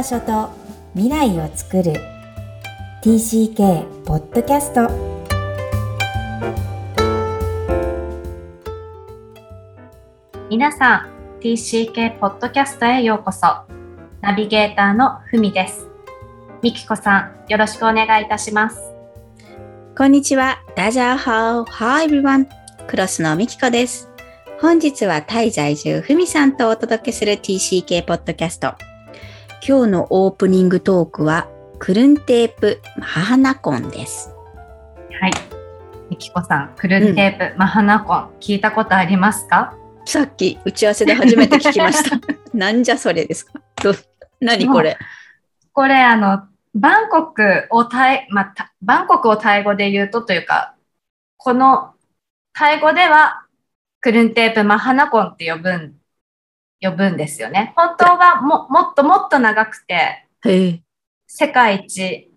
場所と未来を作る TCK ポッドキャスト皆さん TCK ポッドキャストへようこそナビゲーターのふみですみきこさんよろしくお願いいたしますこんにちは。ダジャーハオ。Hi everyone. クロスのみきこです。本日はタイ在住ふみさんとお届けする TCK ポッドキャスト。今日のオープニングトークはクルンテープマハナコンです。はい。みきこさんクルンテープ、マハナコン聞いたことありますか？さっき打ち合わせで初めて聞きました。なんじゃそれですか？ど何これ？これあのバンコクをタイ、まあ、たバンコクをタイ語で言うとというかこのタイ語ではクルンテープマハナコンって呼ぶん呼ぶんですよね。本当はももっともっと長くて。世界一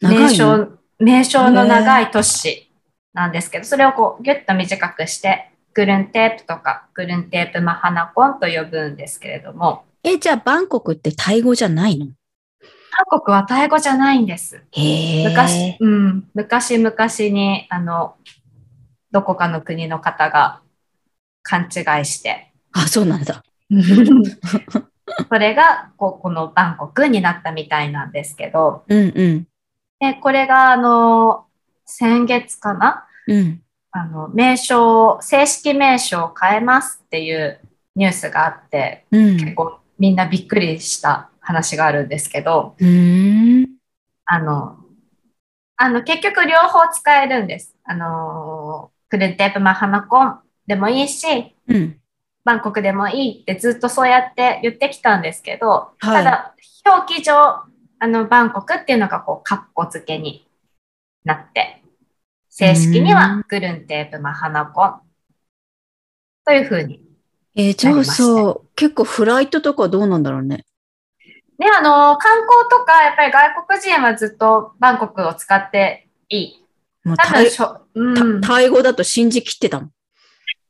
名称名称の長い都市なんですけど、それをこうギュッと短くして、クルンテープとかクルンテープマハナコンと呼ぶんですけれども、え、じゃあバンコクってタイ語じゃないの？韓国はタイ語じゃないんです。昔、うん、昔々に、あの、どこかの国の方が勘違いして、あ、そうなんだ。それがこうこのバンコクになったみたいなんですけど、うんうん。でこれがあの先月かな？うん。あの名称、正式名称を変えますっていうニュースがあって、うん。結構みんなびっくりした話があるんですけど、ん。あの、あの結局両方使えるんです。あの、クルンテープマハナコンでもいいし、うん。バンコクでもいいってずっとそうやって言ってきたんですけど、はいただ表記上、あの、バンコクっていうのがこう、カッコ付けになって、正式にうはクルンテープマハナコンというふうに。えーじゃあさ、結構フライトとかどうなんだろうね。ね、あの、観光とか、やっぱり外国人はずっとバンコクを使っていい。もうタイうん、たタイ語だと信じきってたもん。タイ語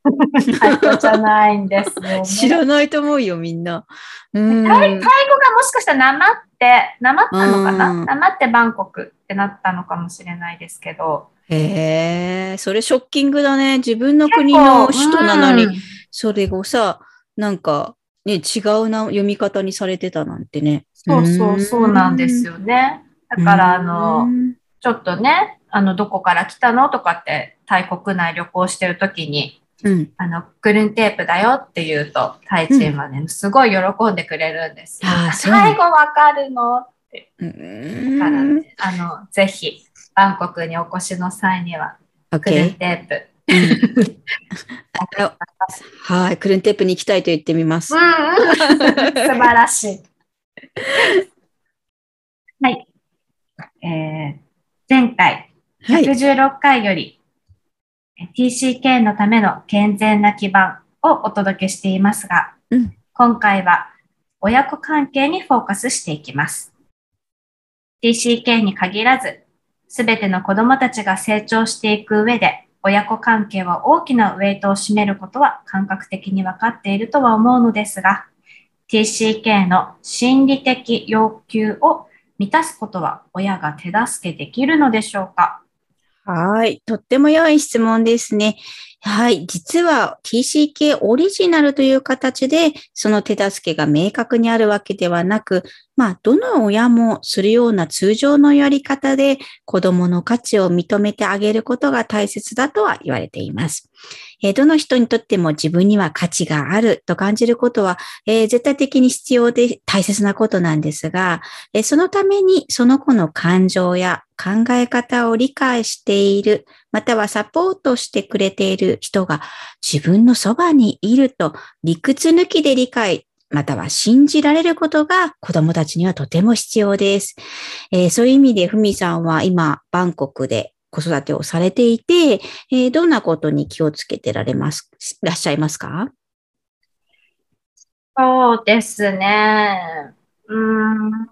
じゃないんですよ、ね。知らないと思うよ、みんな。うーん。タイ語がもしかしたらなまって、なまったのかな？うんなまってバンコクってなったのかもしれないですけど。へえ、それショッキングだね。自分の国の首都なのに、うんそれをさ、なんか、ね、違うな読み方にされてたなんてね。そうそうそうなんですよね。だから、あうの、んちょっとね、あの、どこから来たの？とかって、タイ国内旅行してるときに、うん。あの、クルンテープだよって言うと、タイ人はね、すごい喜んでくれるんですよ。最後わかるの？って。うだから。ね、あの、ぜひ、バンコクにお越しの際には、クルンケテープ。ー。はい。クルンテープに行きたいと言ってみます。うん、素晴らしい。はい。えー前回、はい。116回より、え TCK のための健全な基盤をお届けしていますが、うん今回は親子関係にフォーカスしていきます。TCK に限らず、すべての子供たちが成長していく上で、親子関係は大きなウェイトを占めることは感覚的に分かっているとは思うのですが、TCK の心理的要求を満たすことは親が手助けできるのでしょうか？はい。とっても良い質問ですね。はい。実は TCK オリジナルという形で、その手助けが明確にあるわけではなく、まあ、どの親もするような通常のやり方で子供の価値を認めてあげることが大切だとは言われています。えどの人にとっても自分には価値があると感じることは、え絶対的に必要で大切なことなんですが、えそのためにその子の感情や考え方を理解している、またはサポートしてくれている人が自分のそばにいると理屈抜きで理解、または信じられることが子供たちにはとても必要です。えーそういう意味でふみさんは今バンコクで子育てをされていて、えーどんなことに気をつけてられます、らっしゃいますか？そうですね。うーん。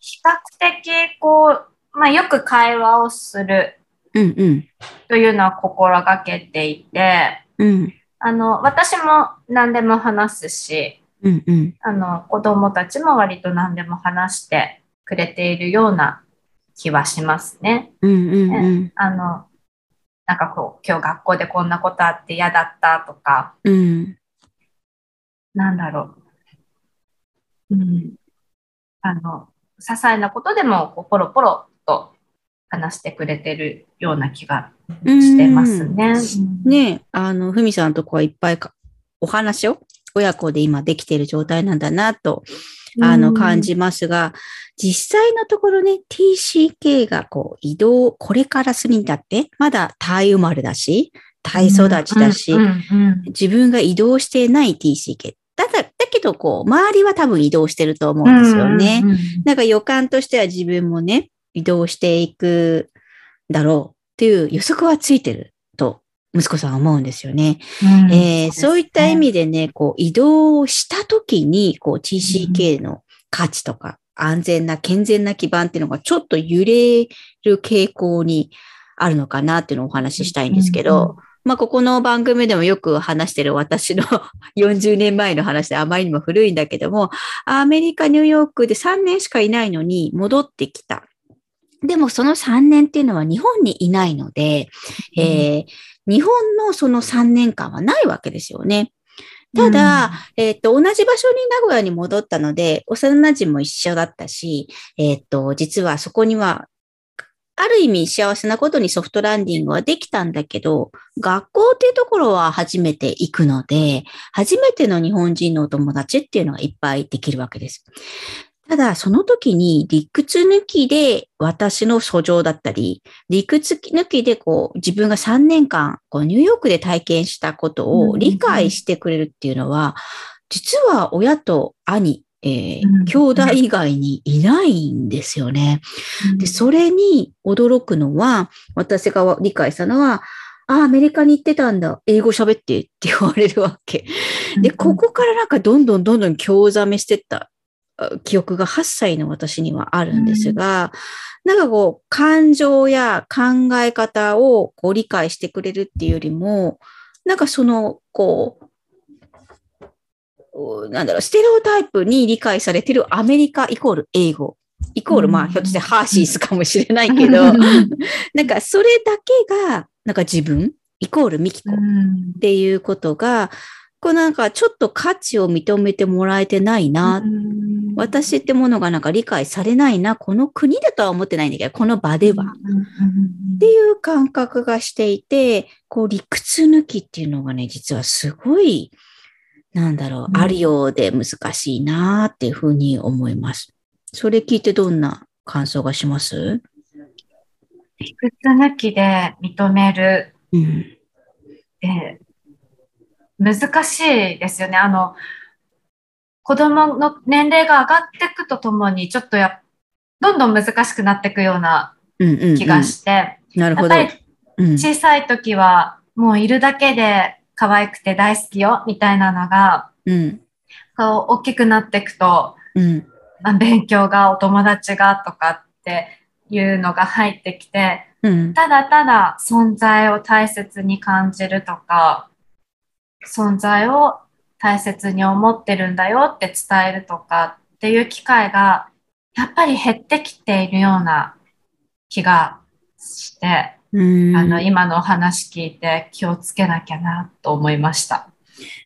比較的、こう、まあ、よく会話をするうんうん。というのは心がけていて、うん。あの、私も何でも話すし、うんうん。あの、子供たちも割と何でも話してくれているような気はしますね。うんうんうん。あの、なんかこう、今日学校でこんなことあって嫌だったとか、うん。なんだろう。うん。あの、些細なことでもこうポロポロと話してくれてるような気がしてますね。うんねえ、あの、ふみさんとこはいっぱいかお話を親子で今できている状態なんだなと、あの、感じますが、実際のところね、TCK がこう移動、これからするにだって、まだタイ生まれだし、タイ育ちだし、自分が移動してない TCK。ただ、だけどこう、周りは多分移動してると思うんですよね。なんか予感としては自分もね、移動していくだろうっていう予測はついてると、息子さんは思うんですよね。うんえーそういった意味味でね、こう移動した時に、こう TCK の価値とか安全な健全な基盤っていうのがちょっと揺れる傾向にあるのかなっていうのをお話ししたいんですけど、まあ、ここの番組でもよく話してる私の 40年前の話であまりにも古いんだけども、アメリカ、ニューヨークで3年しかいないのに戻ってきた。でもその3年っていうのは日本にいないので、えー日本のその3年間はないわけですよね。ただ、えっ、と、同じ場所に名古屋に戻ったので、幼馴染も一緒だったし、えっ、と、実はそこには、ある意味幸せなことにソフトランディングはできたんだけど、学校っていうところは初めて行くので、初めての日本人のお友達っていうのがいっぱいできるわけです。ただ、その時に理屈抜きで私の訴状だったり、理屈抜きでこう自分が3年間こうニューヨークで体験したことを理解してくれるっていうのは、実は親と兄、えーうん兄弟以外にいないんですよね。うんで、それに驚くのは、私が理解したのは、あ、アメリカに行ってたんだ。英語喋ってって言われるわけ。で、ここからなんかどんどんどんどん興ざめしてったあ記憶が8歳の私にはあるんですが、なんかこう、感情や考え方をこう理解してくれるっていうよりも、なんかその、こう、おなんだろう、ステレオタイプに理解されてるアメリカイコール英語。イコール、まあ、うん。ひょっとしてハーシースかもしれないけど、なんかそれだけが、なんか自分、イコールミキコっうん。ていうことが、こうなんかちょっと価値を認めてもらえてないな、うん私ってものがなんか理解されないな、この国だとは思ってないんだけど、この場では。っていう感覚がしていて、こう理屈抜きっていうのがね、実はすごい、なんだろう、うんあるようで難しいなっていうふうに思います。それ聞いてどんな感想がします？理屈抜きで認めるうん。って難しいですよね。あの、子供の年齢が上がっていくとともに、ちょっとや、どんどん難しくなっていくようなうんうん、うん。気がして、なるほど。やっぱりうん。小さい時はもういるだけで可愛くて大好きよ、みたいなのが、うん。こう、大きくなっていくと、うん。まあ勉強が、お友達がとかっていうのが入ってきて、うん。ただただ存在を大切に感じるとか、存在を大切に思ってるんだよって伝えるとかっていう機会が、やっぱり減ってきているような気がして、うん。あの、今のお話聞いて気をつけなきゃなと思いました。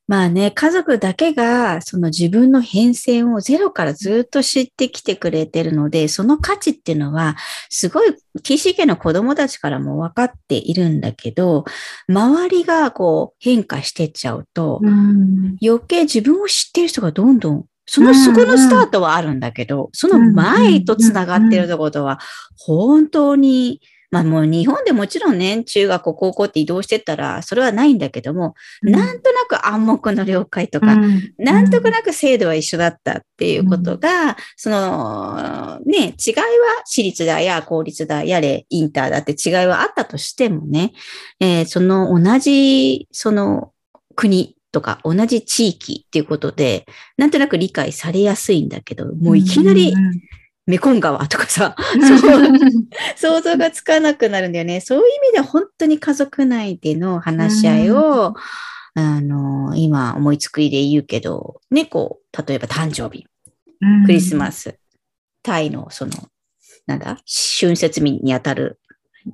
まあね、家族だけがその自分の変遷をゼロからずっと知ってきてくれてるので、その価値っていうのは、すごい、岸家の子供たちからも分かっているんだけど、周りがこう変化してっちゃうと、うん。余計自分を知ってる人がどんどん、その、そこのスタートはあるんだけど、その前とつながってるってことは、本当に、まあもう日本でもちろんね、中学校、高校って移動してったら、それはないんだけども、なんとなく暗黙の了解とか、うん。なんとなく制度は一緒だったっていうことが、その、ね、違いは私立だや公立だやれインターだって違いはあったとしてもね、えーその同じ、その国とか同じ地域っていうことで、なんとなく理解されやすいんだけど、もういきなりうんメコン川とかさ、想像がつかなくなるんだよね。そういう意味では本当に家族内での話し合いを、あの、今思いつくりで言うけど、ね、こう、例えば誕生日、うん。クリスマス、タイのその、なんだ、春節日にあたる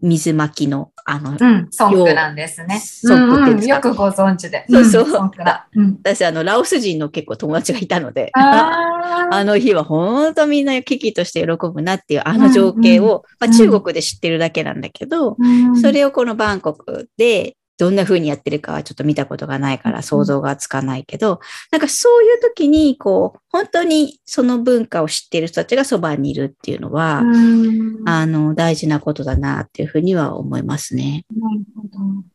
水まきの、あの、うん、ソンクなんですね。ソンクっていうんですか？よくご存知で。そうそう。んソンクだ。うん、私、あの、ラオス人の結構友達がいたので、あ あの日は本当みんな危機として喜ぶなっていうあの情景を、うんまあ、中国で知ってるだけなんだけど、ーそれをこのバンコクでどんな風にやってるかはちょっと見たことがないから想像がつかないけど、なんかそういう時にこう、本当にその文化を知っている人たちがそばにいるっていうのは、うん。なあの、大事なことだなっていうふうには思いますね。るほど。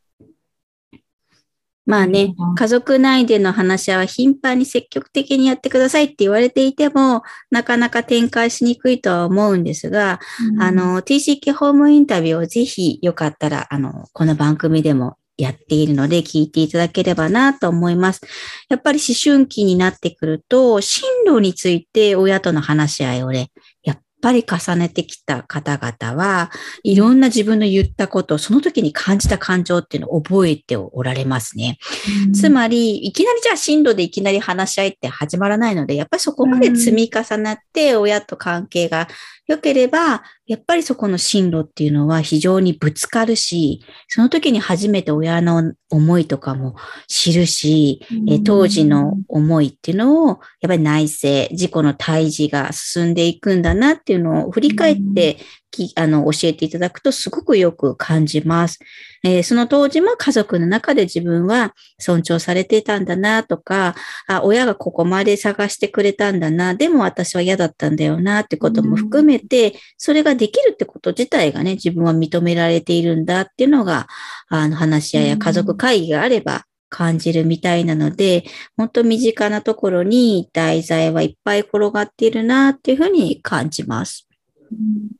まあねうん、家族内での話し合いは頻繁に積極的にやってくださいって言われていても、なかなか展開しにくいとは思うんですが、あ、の、TCK ホームインタビューをぜひよかったら、あの、この番組でもやっているので聞いていただければなと思います。やっぱり思春期になってくると、進路について親との話し合いをね、やっぱり重ねてきた方々は、いろんな自分の言ったこと、その時に感じた感情っていうのを覚えておられますね。うんつまり、いきなりじゃあ進路でいきなり話し合いって始まらないので、やっぱりそこまで積み重なって親と関係が良ければ、やっぱりそこの進路っていうのは非常にぶつかるし、その時に初めて親の思いとかも知るし、えー当時の思いっていうのを、やっぱり内政、自己の対峙が進んでいくんだなっていうのを振り返ってき、あの、教えていただくとすごくよく感じます。えーその当時も家族の中で自分は尊重されていたんだなとか、あ、親がここまで探してくれたんだな、でも私は嫌だったんだよなってことも含めて、それができるってこと自体がね、自分は認められているんだっていうのが、あの話し合いや家族会議があれば感じるみたいなので、本当身近なところに題材はいっぱい転がっているなっていうふうに感じます。うん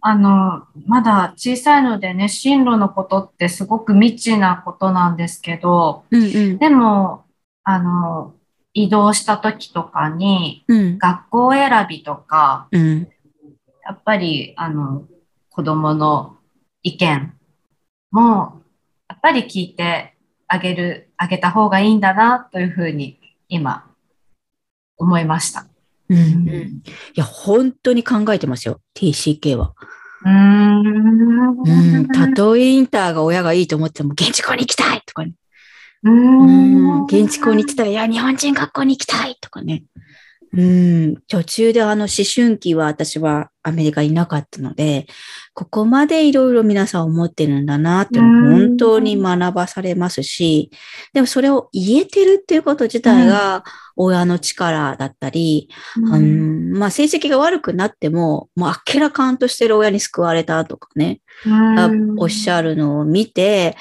あの、まだ小さいのでね、進路のことってすごく未知なことなんですけど、うんうん。でも、あの、移動した時とかに、うん。学校選びとか、うん。やっぱり、あの、子供の意見も、やっぱり聞いてあげる、あげた方がいいんだな、というふうに、今、思いました。うんうん。いや、本当に考えてますよ。TCK は。うーん。うん。たとえインターが親がいいと思っても、現地校に行きたいとかね。ううん。ん。現地校に行ってたら、いや、日本人学校に行きたいとかね。うん。途中であの思春期は私はアメリカにいなかったので、ここまでいろいろ皆さん思ってるんだなって本当に学ばされますし、でもそれを言えてるっていうこと自体が親の力だったり、ううんん、まあ成績が悪くなっても、もうあっけらかんとしてる親に救われたとかね、あおっしゃるのを見て、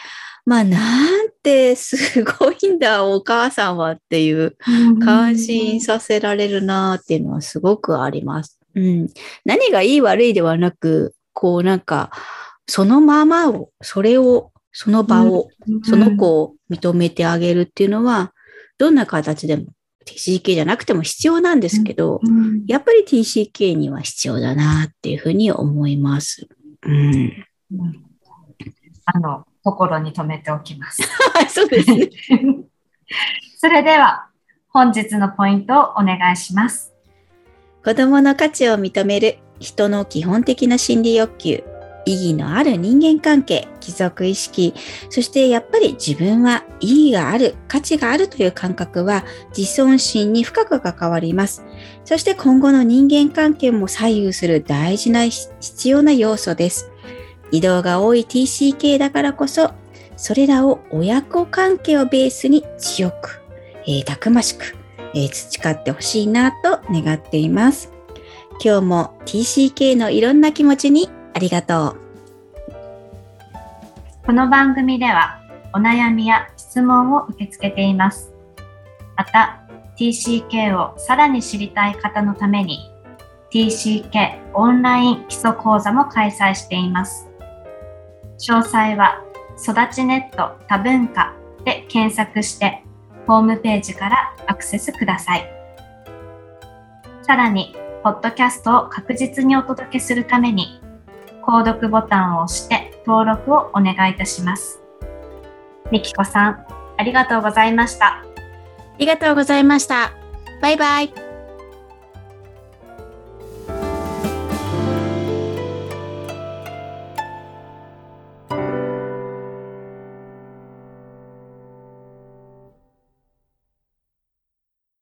まあなんてすごいんだ、お母さんはっていう感心させられるなっていうのはすごくあります。うん。何がいい悪いではなく、こうなんか、そのままを、それを、その場を、その子を認めてあげるっていうのは、どんな形でも TCK じゃなくても必要なんですけど、うんやっぱり TCK には必要だなっていうふうに思います。うん。うんあの、心に留めておきます。そうですね。それでは、本日のポイントをお願いします。子供の価値を認める人の基本的な心理欲求、意義のある人間関係、貴族意識、そしてやっぱり自分は意義がある、価値があるという感覚は自尊心に深く関わります。そして今後の人間関係も左右する大事な必要な要素です。移動が多い TCK だからこそ、それらを親子関係をベースに強く、えーたくましく、えー培ってほしいなと願っています。今日も TCK のいろんな気持ちにありがとう。この番組では、お悩みや質問を受け付けています。また、TCK をさらに知りたい方のために、TCK オンライン基礎講座も開催しています。詳細は、育ちネット多文化で検索して、ホームページからアクセスください。さらに、ポッドキャストを確実にお届けするために、購読ボタンを押して登録をお願いいたします。みきこさん、ありがとうございました。ありがとうございました。バイバイ。